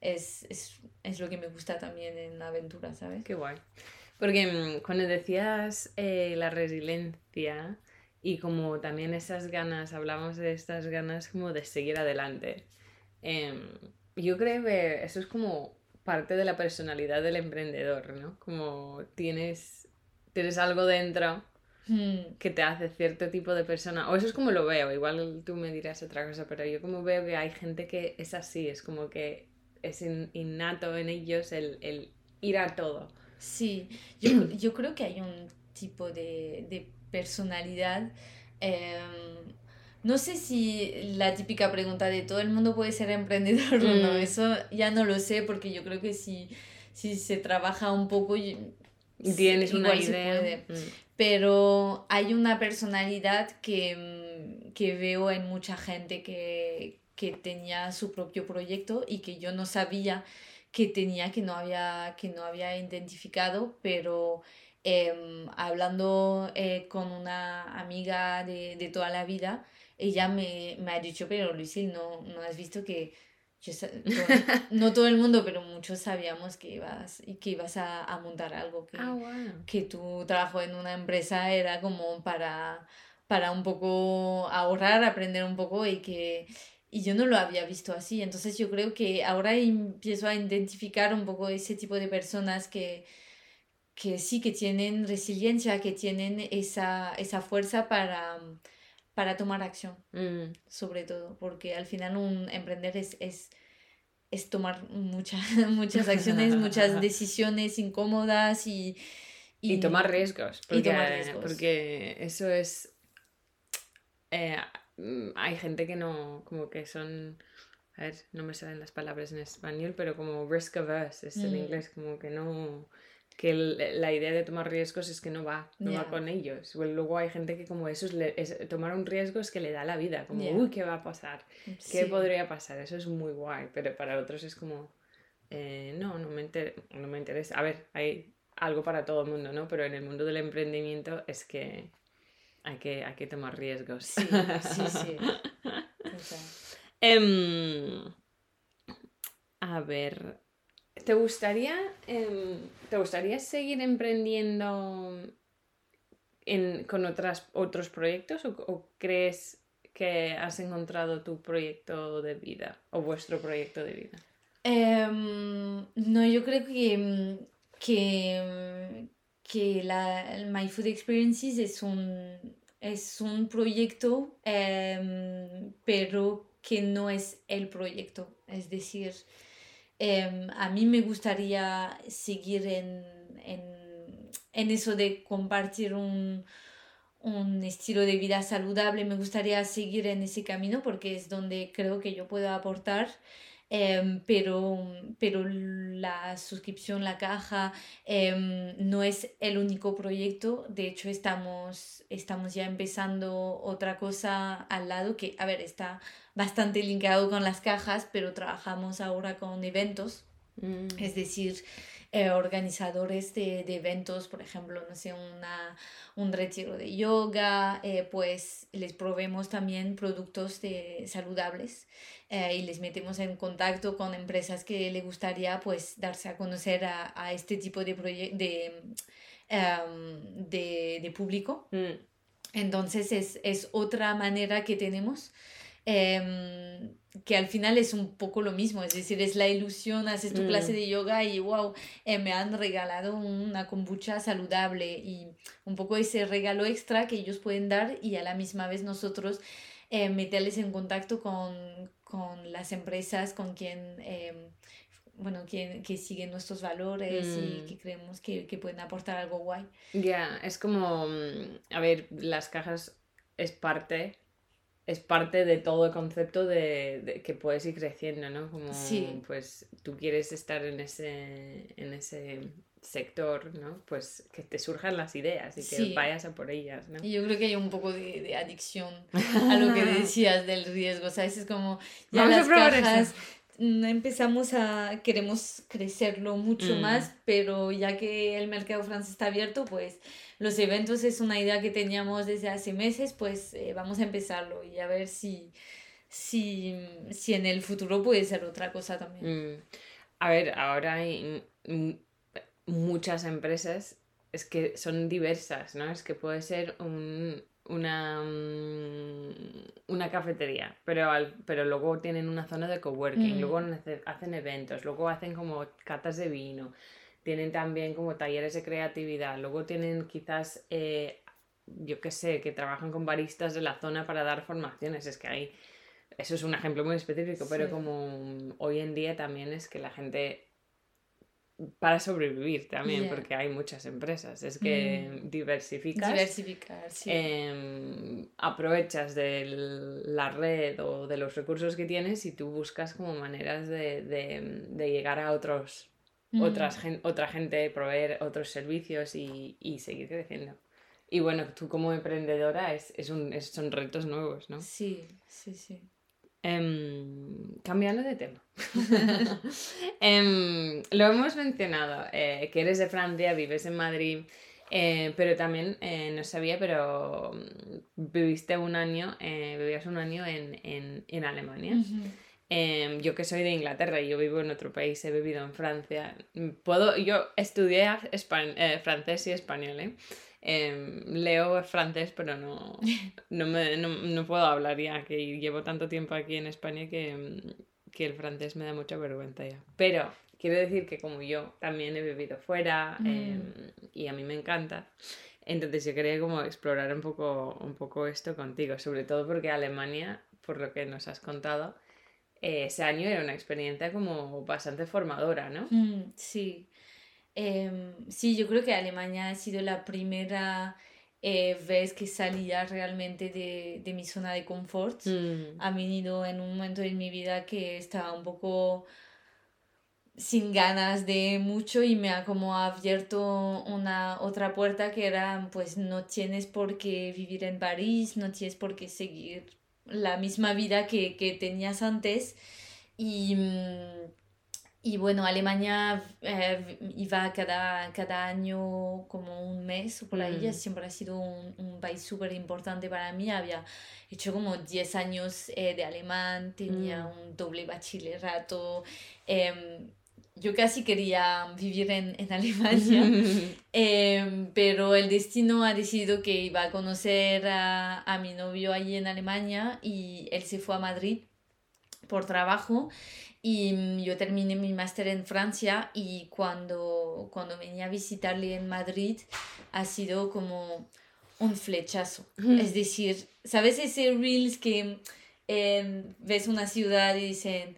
es, es, es, lo que me gusta también en la aventura, ¿sabes? Qué guay. Porque mm, cuando decías eh, la resiliencia y como también esas ganas, hablamos de estas ganas como de seguir adelante. Em, yo creo que eso es como parte de la personalidad del emprendedor, ¿no? Como tienes, tienes algo dentro hmm. que te hace cierto tipo de persona. O eso es como lo veo, igual tú me dirás otra cosa, pero yo como veo que hay gente que es así, es como que es innato en ellos el, el ir a todo. Sí, yo, yo creo que hay un tipo de, de personalidad. Em, no sé si la típica pregunta de todo el mundo puede ser emprendedor o no, mm. eso ya no lo sé porque yo creo que si, si se trabaja un poco tienes una idea. Mm. Pero hay una personalidad que, que veo en mucha gente que, que tenía su propio proyecto y que yo no sabía que tenía que no había, que no había identificado, pero em, hablando eh, con una amiga de, de, toda la vida, ella me, me ha dicho, pero Luisil, ¿no, no has visto que no todo el mundo, pero muchos sabíamos que ibas, que ibas a, a montar algo, que, ah, que tu trabajo en una empresa era como para, para un poco ahorrar, aprender un poco y que y yo no lo había visto así. Entonces yo creo que ahora empiezo a identificar un poco ese tipo de personas que, que sí, que tienen resiliencia, que tienen esa, esa fuerza para, para tomar acción, mm. sobre todo, porque al final un emprender es, es, es tomar muchas muchas acciones, muchas decisiones incómodas y... Y, tomar riesgos. Porque, y tomar riesgos. Porque eso es... Eh, Mm, hay gente que no, como que son, a ver, no me salen las palabras en español, pero como risk averse es en mm. inglés, como que no, que la idea de tomar riesgos es que no va, no va con ellos. Luego hay gente que como eso es, tomar un riesgo es que le da la vida, como, uy, ¿qué va a pasar? ¿Qué podría pasar? Eso es muy guay, pero para otros es como, eh, no, no me, no me interesa. A ver, hay algo para todo el mundo, ¿no? Pero en el mundo del emprendimiento es que hay que, hay que tomar riesgos. Sí, sí, sí. Em, a ver, ¿te gustaría, em, ¿te gustaría seguir emprendiendo en, con otras, otros proyectos o, crees que has encontrado tu proyecto de vida o vuestro proyecto de vida? Em, no, yo creo que, que, que la, My Food Experiences es un, es un proyecto, em, pero que no es el proyecto. Es decir, em, a mí me gustaría seguir en, en, eso de compartir un, un estilo de vida saludable, me gustaría seguir en ese camino porque es donde creo que yo puedo aportar Em, pero, pero la suscripción, la caja, em, no es el único proyecto. De hecho, estamos, estamos ya empezando otra cosa al lado que, a ver, está bastante linkado con las cajas, pero trabajamos ahora con eventos. Mm. Es decir, eh, organizadores de, de, eventos, por ejemplo, no sé, una, un retiro de yoga, eh, pues les probemos también productos de, saludables eh, y les metemos en contacto con empresas que le gustaría pues darse a conocer a, a este tipo de, de, em, de, de, público. Mm. Entonces es, es, otra manera que tenemos. Que al final es un poco lo mismo, es decir, es la ilusión, haces tu clase mm. de yoga y wow, eh, me han regalado una kombucha saludable y un poco ese regalo extra que ellos pueden dar y a la misma vez nosotros eh, meterles en contacto con, con, las empresas con quien em, bueno, que, que siguen nuestros valores y Mm. que creemos que, que pueden aportar algo guay. Ya, es como, mm, a ver, las cajas es parte, es parte de todo el concepto de, de que puedes ir creciendo, ¿no? Como, Sí. pues, tú quieres estar en ese, en ese sector, ¿no? Pues que te surjan las ideas y que vayas a por ellas, ¿no? Y yo creo que hay un poco de, de adicción a lo que decías del riesgo, ¿sabes? Es como ya Vamos a las cajas mm, empezamos a, queremos crecerlo mucho Mm. más, pero ya que el mercado francés está abierto, pues los eventos es una idea que teníamos desde hace meses, pues eh, vamos a empezarlo y a ver si, si, si en el futuro puede ser otra cosa también. Mm. A ver, ahora hay muchas empresas, es que son diversas, ¿no? Es que puede ser un- una, mm, una cafetería, pero, al- pero luego tienen una zona de coworking, Mm. luego hacen eventos, luego hacen como catas de vino, tienen también como talleres de creatividad, luego tienen quizás, eh, yo qué sé, que trabajan con baristas de la zona para dar formaciones, es que hay... Eso es un ejemplo muy específico, pero como hoy en día también es que la gente para sobrevivir también, porque hay muchas empresas, es que diversificas, Diversificar, sí. em, aprovechas de la red o de los recursos que tienes y tú buscas como maneras de, de- de llegar a otros, Mm. otras, otra gente, proveer otros servicios y, y seguir creciendo. Y bueno, tú como emprendedora es, es un, es- son retos nuevos, ¿no? Sí, sí, sí. Em, cambiando de tema. Em, lo hemos mencionado, eh, que eres de Francia, vives en Madrid, eh, pero también eh, no sabía, pero mm, viviste un año, eh, vivías un año en, en- en Alemania. Ujú. Em, yo que soy de Inglaterra y yo vivo en otro país, he vivido en Francia. Puedo, yo estudié espa- eh, francés y español, ¿eh? Em, leo francés, pero no, no, me, no, no puedo hablar ya, que llevo tanto tiempo aquí en España que, mm, que el francés me da mucha vergüenza ya. Pero quiero decir que como yo también he vivido fuera Mm. em, y a mí me encanta, entonces yo quería como explorar un poco, un poco esto contigo, sobre todo porque Alemania, por lo que nos has contado, eh, ese año era una experiencia como bastante formadora, ¿no? Mm, sí. Em, sí, yo creo que Alemania ha sido la primera eh, vez que salía realmente de, de mi zona de confort. Mm, Ha venido en un momento en mi vida que estaba un poco sin ganas de mucho y me ha como abierto una otra puerta que era pues no tienes por qué vivir en París, no tienes por qué seguir la misma vida que, que tenías antes y, mm, y bueno, Alemania eh, iba cada, cada año como un mes o por ahí, Mm. siempre ha sido un, un país súper importante para mí, había hecho como 10 años eh, de alemán, tenía Mm. un doble bachillerato, em, yo casi quería vivir en, en Alemania, em, pero el destino ha decidido que iba a conocer a, a mi novio allí en Alemania y él se fue a Madrid por trabajo y mm, yo terminé mi máster en Francia y cuando, cuando venía a visitarle en Madrid ha sido como un flechazo. Es decir, ¿sabes ese reels que eh, ves una ciudad y dicen,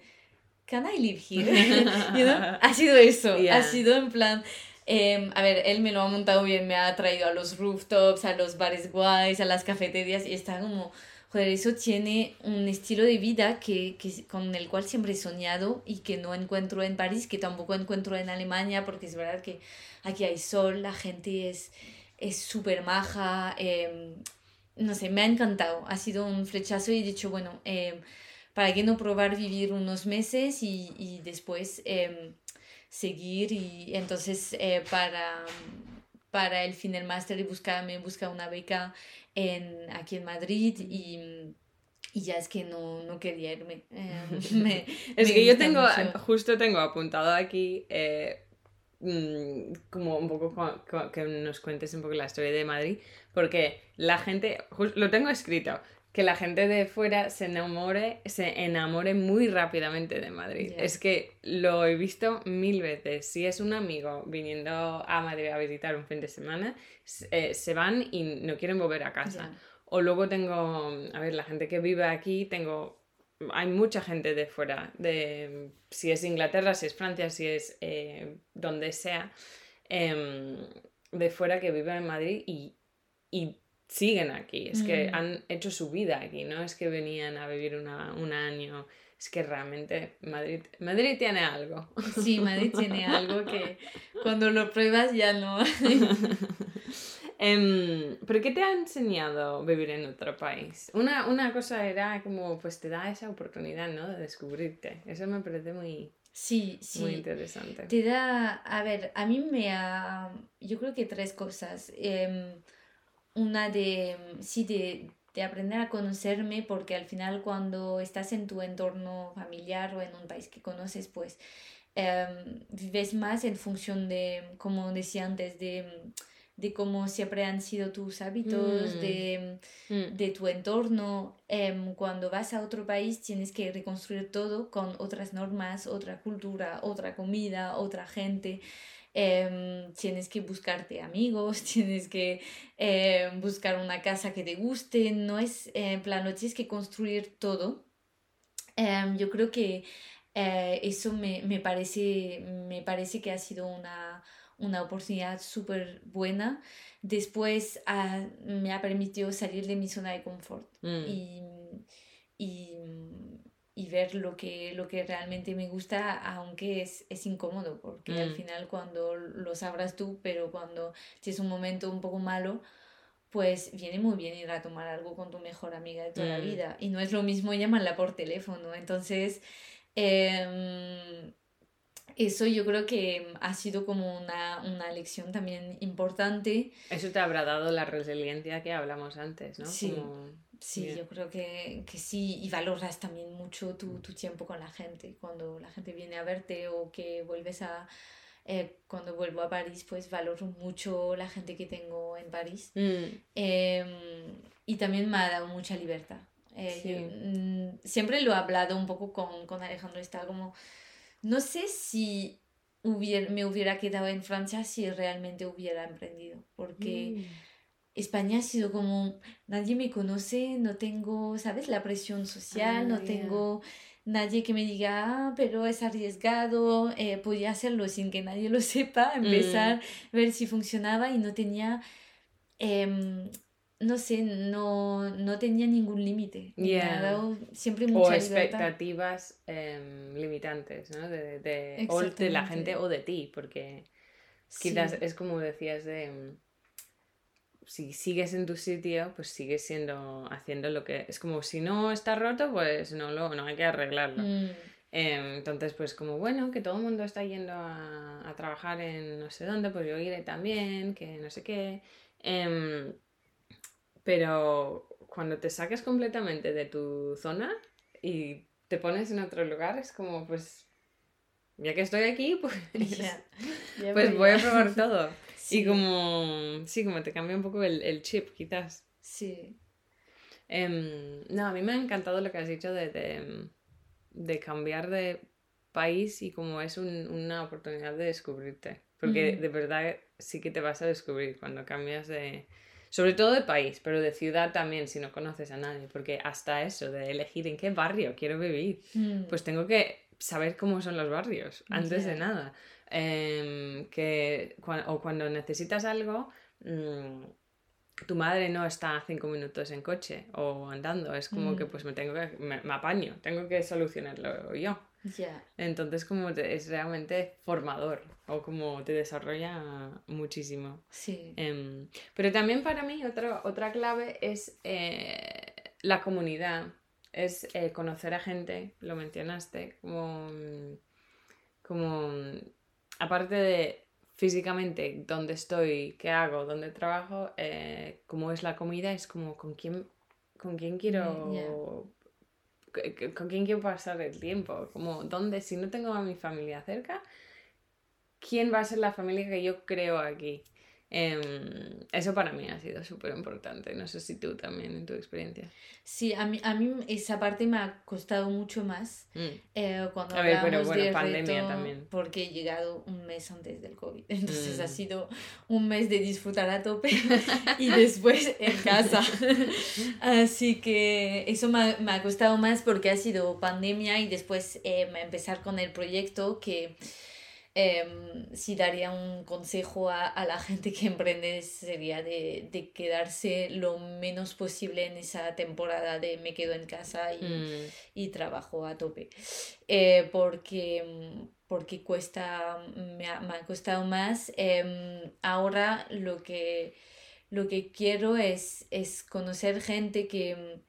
can I live here? You know? Ha sido eso, Yeah. ha sido en plan... em, a ver, él me lo ha montado bien, me ha traído a los rooftops, a los bares guays, a las cafeterías y está como, joder, eso tiene un estilo de vida que, que, con el cual siempre he soñado y que no encuentro en París, que tampoco encuentro en Alemania, porque es verdad que aquí hay sol, la gente es es súper maja, em, no sé, me ha encantado, ha sido un flechazo y he dicho, bueno, em, ¿para qué no probar vivir unos meses y, y después em, seguir? Y entonces eh, para, para el fin del máster he buscado, me he buscado una beca en, aquí en Madrid y, y ya es que no, no quería irme. em, me- Es me que yo tengo, mucho. justo tengo apuntado aquí eh, mm, como un poco co- co- que nos cuentes un poco la historia de Madrid, porque la gente, lo tengo escrito, que la gente de fuera se enamore, se enamore muy rápidamente de Madrid. Es que lo he visto mil veces. Si es un amigo viniendo a Madrid a visitar un fin de semana, eh, se van y no quieren volver a casa. O luego tengo, a ver, la gente que vive aquí, tengo hay mucha gente de fuera, de si es Inglaterra, si es Francia, si es eh, donde sea, em, de fuera que viven en Madrid y, y siguen aquí, es que Mm. han hecho su vida aquí, no es que venían a vivir una- un año, es que realmente Madrid, Madrid tiene algo. Sí, Madrid tiene algo que cuando lo pruebas ya no. Em, ¿Pero qué te ha enseñado vivir en otro país? Una, una cosa era como, pues te da esa oportunidad, ¿no? De descubrirte. Eso me parece muy, Sí, muy sí. interesante. Te da, a ver, a mí me ha, yo creo que tres cosas. Em, una de, sí, de, de aprender a conocerme, porque al final cuando estás en tu entorno familiar o en un país que conoces, pues em, vives más en función de, como decía antes, de, de cómo siempre han sido tus hábitos, Mm. de Mm, de tu entorno. em, cuando vas a otro país tienes que reconstruir todo con otras normas, otra cultura, otra comida, otra gente. Em, tienes que buscarte amigos, tienes que em, buscar una casa que te guste. No es, en plan, lo tienes que construir todo. Em, yo creo que eh, eso me, me parece, me parece que ha sido una, una oportunidad súper buena. Después ah, me ha permitido salir de mi zona de confort mm, y, y, y ver lo que, lo que realmente me gusta, aunque es, es incómodo, porque al Mm. final cuando lo sabrás tú, pero cuando tienes un momento un poco malo, pues viene muy bien ir a tomar algo con tu mejor amiga de toda la Mm. vida. Y no es lo mismo llamarla por teléfono. Entonces, em, eso yo creo que ha sido como una, una lección también importante. Eso te habrá dado la resiliencia que hablamos antes, ¿no? Sí. Como- Sí, Bien. yo creo que, que sí, y valoras también mucho tu, tu tiempo con la gente. Cuando la gente viene a verte o que vuelves a... eh, cuando vuelvo a París, pues valoro mucho la gente que tengo en París. Mm, Em, y también me ha dado mucha libertad. Eh, Sí. yo, mm, siempre lo he hablado un poco con, con Alejandro, estaba como, no sé si hubiera, me hubiera quedado en Francia si realmente hubiera emprendido, porque... mm. España ha sido como, nadie me conoce, no tengo, ¿sabes? La presión social, no tengo nadie que me diga, ah, pero es arriesgado, eh, podía hacerlo sin que nadie lo sepa, Mm. empezar, ver si funcionaba y no tenía, em, no sé, no, no tenía ningún límite. Yeah. siempre O mucha expectativas em, limitantes, ¿no? De, de- o de la gente o de ti, porque Sí, quizás es como decías de... Si sigues en tu sitio, pues sigues siendo, haciendo lo que... Es como si no está roto, pues no, lo, no hay que arreglarlo. mm, Em, entonces, pues como bueno, que todo el mundo está yendo a, a trabajar en no sé dónde, pues yo iré también, que no sé qué. Em, pero cuando te saques completamente de tu zona y te pones en otro lugar, es como, pues, ya que estoy aquí, pues, pues voy a probar todo. Sí, Y como, sí, como te cambia un poco el, el chip, quizás. sí, Em, no, a mí me ha encantado lo que has dicho de, de, de cambiar de país y como es un- una oportunidad de descubrirte. Porque de verdad sí que te vas a descubrir cuando cambias de... Sobre todo de país, pero de ciudad también si no conoces a nadie. Porque hasta eso, de elegir en qué barrio quiero vivir, mm, pues tengo que saber cómo son los barrios antes de nada. Em, que, o cuando necesitas algo, mm, tu madre no está cinco minutos en coche o andando, es como que Mm. pues me tengo que, me, me apaño, tengo que solucionarlo yo. Entonces como te- es realmente formador o como te desarrolla muchísimo. sí, Em, pero también para mí otra, otra clave es eh, la comunidad, es eh, conocer a gente, lo mencionaste, como, mm, como mm, aparte de físicamente dónde estoy, qué hago, dónde trabajo, eh, cómo es la comida, es como con quién, con quién quiero... c- c- ¿Con quién quiero pasar el tiempo? Como, ¿dónde? Si no tengo a mi familia cerca, ¿quién va a ser la familia que yo creo aquí? Em, eso para mí ha sido súper importante. No sé si tú también en tu experiencia. Sí, a mí, a mí esa parte me ha costado mucho más mm. eh, cuando a ver, pero bueno, pandemia también. Porque he llegado un mes antes del COVID. Entonces ha mm. sido un mes de disfrutar a tope y después en casa. Así que eso me ha, costado más porque ha sido pandemia y después eh, empezar con el proyecto que Em, si daría un consejo a, a, la gente que emprende sería de, de, quedarse lo menos posible en esa temporada de me quedo en casa y, mm. y trabajo a tope. Eh, porque, porque cuesta, me ha, me ha costado más. Em, ahora lo que, lo que quiero es, es conocer gente que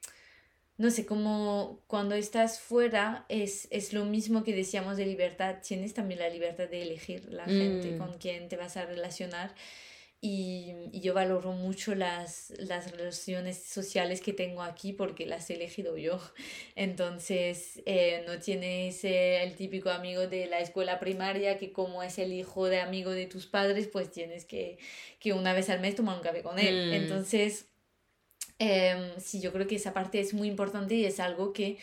no sé, como cuando estás fuera es, es lo mismo que decíamos de libertad, tienes también la libertad de elegir la gente mm. con quien te vas a relacionar. Y, y, yo valoro mucho las, las relaciones sociales que tengo aquí porque las he elegido yo. Entonces, eh, no tienes eh, el típico amigo de la escuela primaria que como es el hijo de amigo de tus padres, pues tienes que, que una vez al mes tomar un café con él. Mm. Entonces, Em, sí, yo creo que esa parte es muy importante y es algo que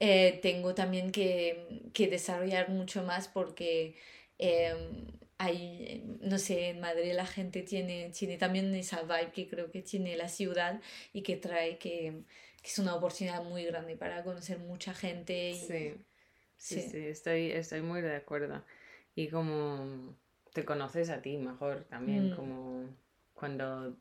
eh, tengo también que, que, desarrollar mucho más porque em, hay, no sé, en Madrid la gente tiene, tiene también esa vibe que creo que tiene la ciudad y que trae que, que es una oportunidad muy grande para conocer mucha gente. Y, sí, sí, sí, estoy, estoy muy de acuerdo. Y como te conoces a ti mejor también, mm. como cuando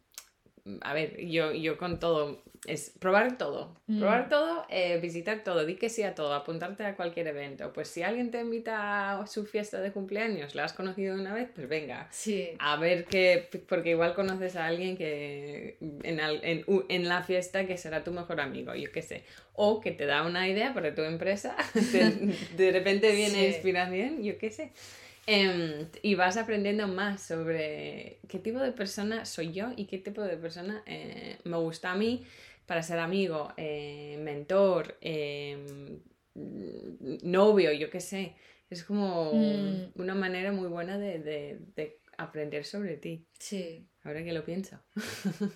a ver, yo, yo con todo, es probar todo, mm. probar todo, eh, visitar todo, di que sí a todo, apuntarte a cualquier evento. Pues si alguien te invita a su fiesta de cumpleaños, la has conocido una vez, pues venga, sí. a ver qué, porque igual conoces a alguien que en, en, en, la fiesta que será tu mejor amigo, yo qué sé. O que te da una idea para tu empresa, de, de repente viene inspiración, yo qué sé. Em, y vas aprendiendo más sobre qué tipo de persona soy yo y qué tipo de persona eh, me gusta a mí para ser amigo, eh, mentor, em, novio, yo qué sé. Es como mm. una manera muy buena de, de, de, aprender sobre ti. Sí. Ahora que lo pienso.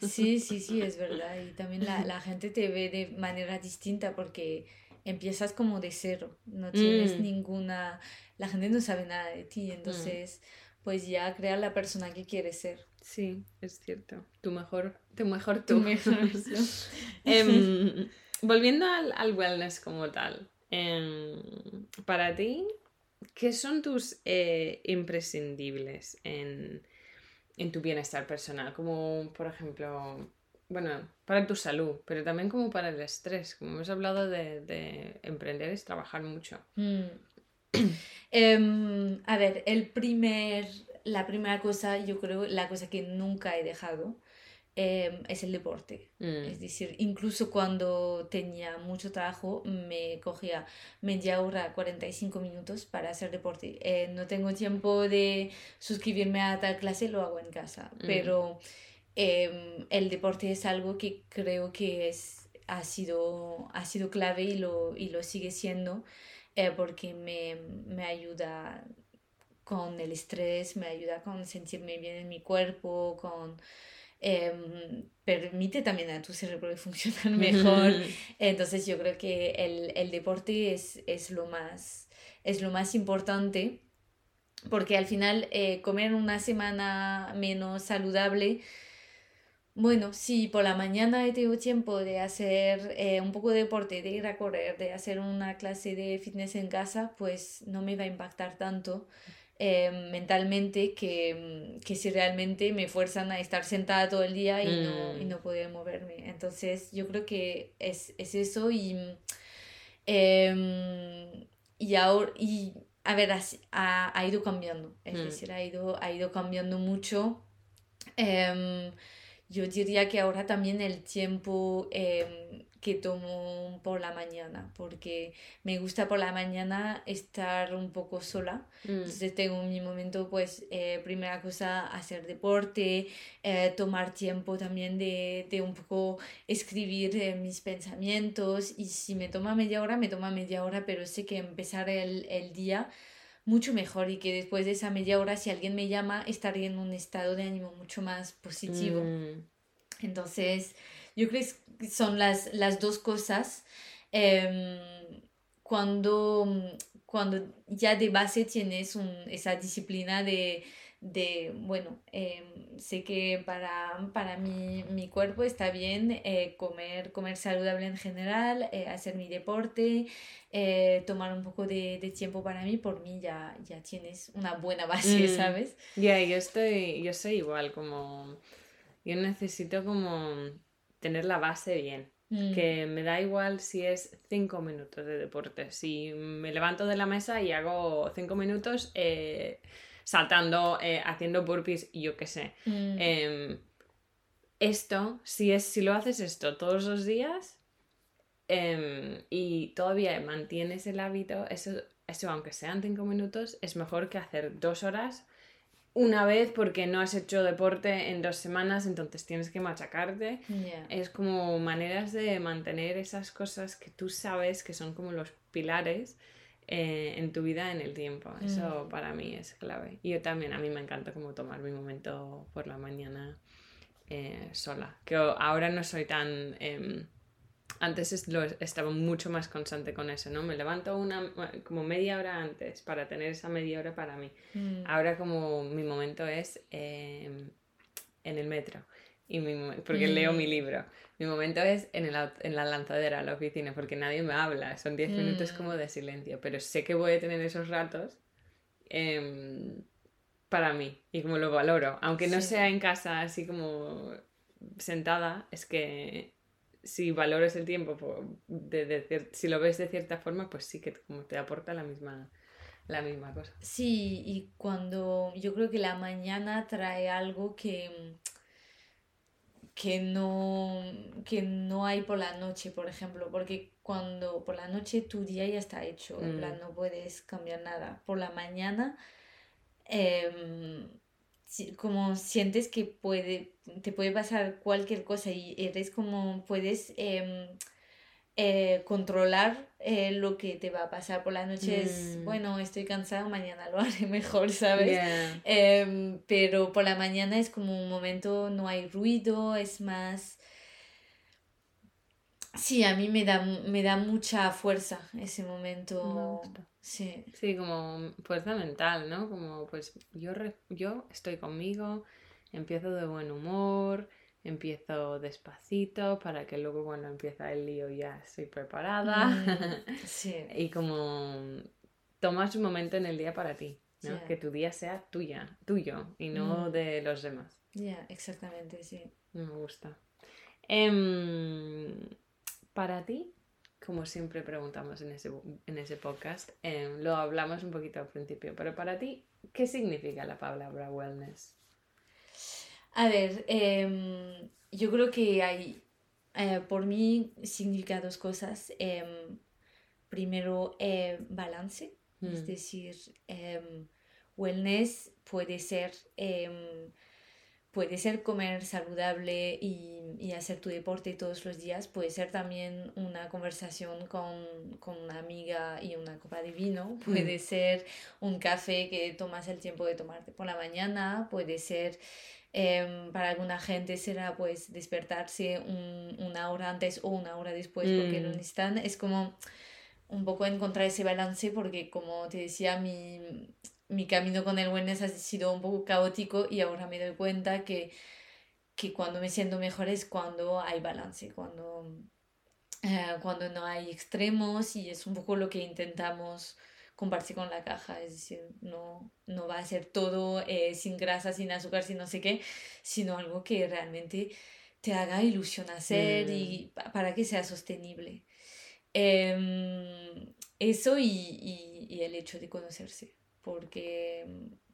Sí, sí, sí, es verdad. Y también la, la gente te ve de manera distinta porque empiezas como de cero, no tienes mm. ninguna la gente no sabe nada de ti, mm. entonces pues ya crea la persona que quieres ser. Sí, es cierto. Tu mejor, tu mejor tú. Em, volviendo al, al, wellness como tal, em, para ti, ¿qué son tus eh, imprescindibles en, en tu bienestar personal? Como, por ejemplo, bueno, para tu salud, pero también como para el estrés. Como hemos hablado de, de emprender es trabajar mucho. Mm. Em, a ver, el primer, la primera cosa, yo creo, la cosa que nunca he dejado em, es el deporte. Mm. Es decir, incluso cuando tenía mucho trabajo, me cogía media hora, 45 minutos para hacer deporte. Eh, no tengo tiempo de suscribirme a tal clase, lo hago en casa. Mm. Pero em, el deporte es algo que creo que es, ha, sido, ha sido clave y lo, y lo sigue siendo. Eh, porque me, me, ayuda con el estrés, me ayuda con sentirme bien en mi cuerpo, con... Em, permite también a tu cerebro funcionar mejor. Entonces yo creo que el, el deporte es, es, lo más, es lo más importante porque al final eh, comer una semana menos saludable bueno, si por la mañana he tenido tiempo de hacer eh, un poco de deporte, de ir a correr, de hacer una clase de fitness en casa, pues no me va a impactar tanto eh, mentalmente que, que, si realmente me fuerzan a estar sentada todo el día y, no, y mm. no poder moverme. Entonces yo creo que es, es eso y, eh, y ahora... Y, a ver, ha, ha ido cambiando, es mm. decir, ha ido, ha ido cambiando mucho. Yo diría que ahora también el tiempo em, que tomo por la mañana, porque me gusta por la mañana estar un poco sola. Mm. Entonces tengo mi momento, pues, eh, primera cosa, hacer deporte, eh, tomar tiempo también de, de un poco escribir eh, mis pensamientos. Y si me toma media hora, me toma media hora, pero sé que empezar el, el día mucho mejor y que después de esa media hora, si alguien me llama, estaré en un estado de ánimo mucho más positivo. Mm. Entonces, yo creo que son las, las dos cosas. Em, cuando, cuando ya de base tienes un, esa disciplina de, de bueno, em, sé que para, para mi, mi cuerpo está bien eh, comer, comer saludable en general, eh, hacer mi deporte, eh, tomar un poco de, de, tiempo para mí, por mí ya, ya tienes una buena base, Mm. ¿sabes? Ya, yo estoy, yo soy igual, como yo necesito como tener la base bien. Mm, Que me da igual si es cinco minutos de deporte. Si me levanto de la mesa y hago cinco minutos eh, saltando, eh, haciendo burpees, yo qué sé. mm, Em, esto, si, es, si lo haces esto todos los días em, y todavía mantienes el hábito, eso, eso aunque sean cinco minutos, es mejor que hacer dos horas una vez porque no has hecho deporte en dos semanas, entonces tienes que machacarte. Es como maneras de mantener esas cosas que tú sabes que son como los pilares eh, en tu vida en el tiempo. Eso para mí es clave. Y yo también, a mí me encanta como tomar mi momento por la mañana eh, sola. Que ahora no soy tan... em, antes es- lo, estaba mucho más constante con eso, ¿no? Me levanto una, como media hora antes para tener esa media hora para mí. Mm, Ahora como mi momento es em, en el metro, y mi porque Mm. leo mi libro. Mi momento es en, el, en la lanzadera, en la oficina, porque nadie me habla. Son 10 minutos Mm. como de silencio, pero sé que voy a tener esos ratos em, para mí y como lo valoro. Aunque no Sí. sea en casa así como sentada, es que si valoras el tiempo, po- de, de si lo ves de cierta forma, pues sí que como te aporta la misma, la misma cosa. Sí, y cuando yo creo que la mañana trae algo que, que no, que no hay por la noche, por ejemplo, porque cuando por la noche tu día ya está hecho, en Mm. plan no puedes cambiar nada. Por la mañana, em, como sientes que puede, te puede pasar cualquier cosa y eres como, puedes em, eh, controlar eh, lo que te va a pasar por la noche. Es, Mm. bueno, estoy cansado, mañana lo haré mejor, ¿sabes? Yeah. Em, pero por la mañana es como un momento, no hay ruido, es más... Sí, a mí me da, me da mucha fuerza ese Me momento. Sí. Sí, como fuerza mental, ¿no? Como pues yo, re- yo estoy conmigo, empiezo de buen humor, empiezo despacito para que luego cuando empieza el lío ya estoy preparada. Mm, sí. y como tomas un momento en el día para ti. Que tu día sea tuya, tuyo y no Mm. de los demás. Ya, exactamente, sí. Me gusta. Em, para ti, como siempre preguntamos en ese, en ese podcast, em, lo hablamos un poquito al principio, pero para ti, ¿qué significa la palabra wellness? A ver, em, yo creo que hay, eh, por mí significa dos cosas. Em, primero, eh, balance, es Mm. decir, em, wellness puede ser, puede ser comer saludable y, y hacer tu deporte todos los días, puede ser también una conversación con, con una amiga y una copa de vino, puede ser un café que tomas el tiempo de tomarte por la mañana, puede ser Em, para alguna gente será pues despertarse un- una hora antes o una hora después porque lo Mm. necesitan. Es como un poco encontrar ese balance porque como te decía, mi, mi camino con el wellness ha sido un poco caótico y ahora me doy cuenta que, que cuando me siento mejor es cuando hay balance, cuando, eh, cuando no hay extremos y es un poco lo que intentamos compartir con la caja, es decir, no, no va a ser todo eh, sin grasa, sin azúcar, sin no sé qué, sino algo que realmente te haga ilusión hacer Mm. y pa- para que sea sostenible. Em, eso y, y- y el hecho de conocerse, porque,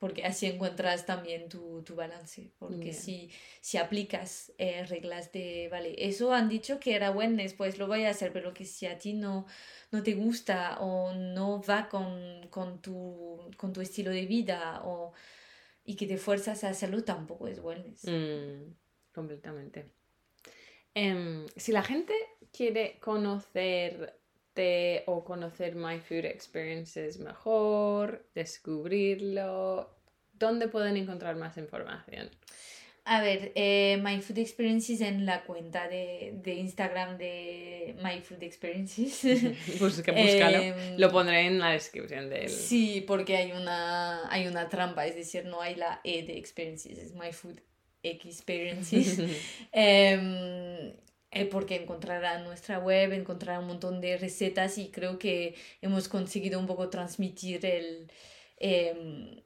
porque así encuentras también tu, tu balance, porque si, si aplicas eh, reglas de, vale, eso han dicho que era wellness, pues lo voy a hacer, pero que si a ti no, no te gusta o no va con, con tu, con tu estilo de vida o, y que te fuerzas a hacerlo, tampoco es wellness. Mm, completamente. Em, si la gente quiere conocer o conocer My Food Experiences mejor, descubrirlo, ¿dónde pueden encontrar más información? A ver, eh, My Food Experiences en la cuenta de, de Instagram de My Food Experiences. pues que búscalo. Em, Lo pondré en la descripción de él. Sí, porque hay una, hay una trampa, es decir, no hay la E de Experiences, es My Food Experiences. eh, porque encontrará nuestra web, encontrará un montón de recetas y creo que hemos conseguido un poco transmitir el... Em,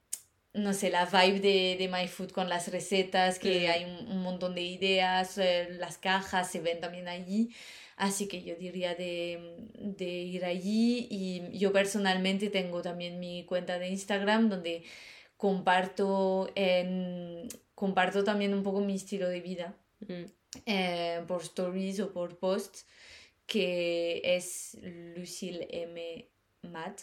no sé, la vibe de, de My Food con las recetas, que hay un, montón de ideas, eh, las cajas se ven también allí. Así que yo diría de, de, ir allí y yo personalmente tengo también mi cuenta de Instagram donde comparto, en, comparto también un poco mi estilo de vida mm. Eh, por stories o por posts que es Lucille M. Matt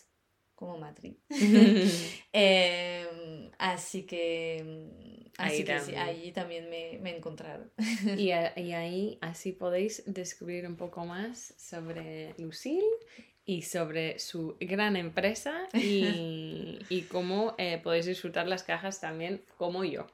como Madrid. Em, así que, así ahí que también. ahí también me, me encontraron. y, y, ahí así podéis descubrir un poco más sobre Lucille y sobre su gran empresa y, y cómo eh, podéis disfrutar las cajas también como yo.